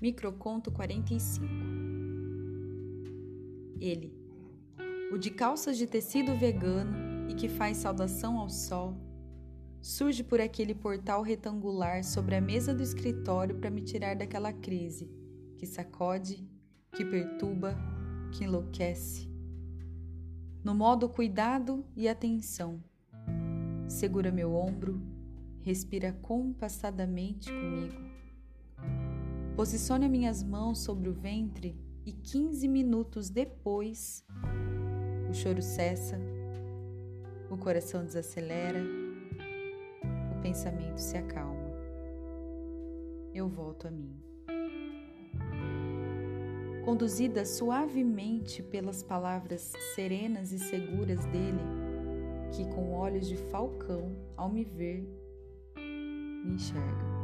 Microconto 45 Ele, o de calças de tecido vegano e que faz saudação ao sol, surge por aquele portal retangular sobre a mesa do escritório para me tirar daquela crise que sacode, que perturba, que enlouquece. No modo cuidado e atenção, segura meu ombro, respira compassadamente comigo Posicione minhas mãos sobre o ventre e 15 minutos depois, o choro cessa, o coração desacelera, o pensamento se acalma. Eu volto a mim. Conduzida suavemente pelas palavras serenas e seguras dele, que com olhos de falcão, ao me ver, me enxerga.